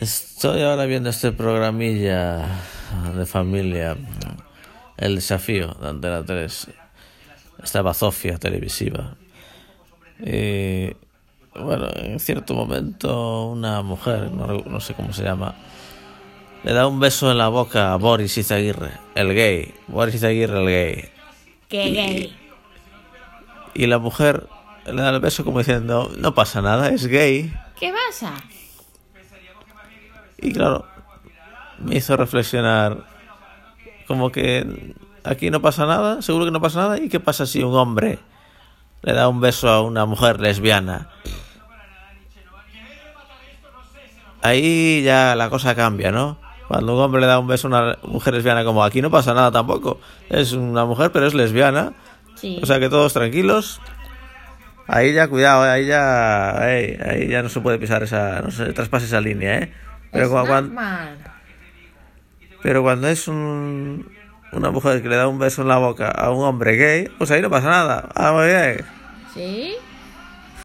Estoy ahora viendo este programilla de familia, El Desafío de Antena 3, esta bazofia televisiva. Y bueno, en cierto momento una mujer, no, no sé cómo se llama, le da un beso en la boca a Boris Izaguirre, el gay. Boris Izaguirre, el gay. Qué gay. Y la mujer le da el beso como diciendo, no pasa nada, es gay. ¿Qué pasa? Y claro, me hizo reflexionar como que aquí no pasa nada, seguro que no pasa nada. ¿Y qué pasa si un hombre le da un beso a una mujer lesbiana? Ahí ya la cosa cambia, ¿no? Cuando un hombre le da un beso a una mujer lesbiana, como aquí no pasa nada tampoco. Es una mujer, pero es lesbiana. Sí. O sea que todos tranquilos. Ahí ya, cuidado, eh, ahí ya, ahí, ahí ya no se puede pisar esa, no se traspase esa línea, ¿eh? Pero, es cua- cuan- normal. pero cuando es un, una mujer que le da un beso en la boca a un hombre gay, pues ahí no pasa nada. Ah, muy bien. ¿Sí?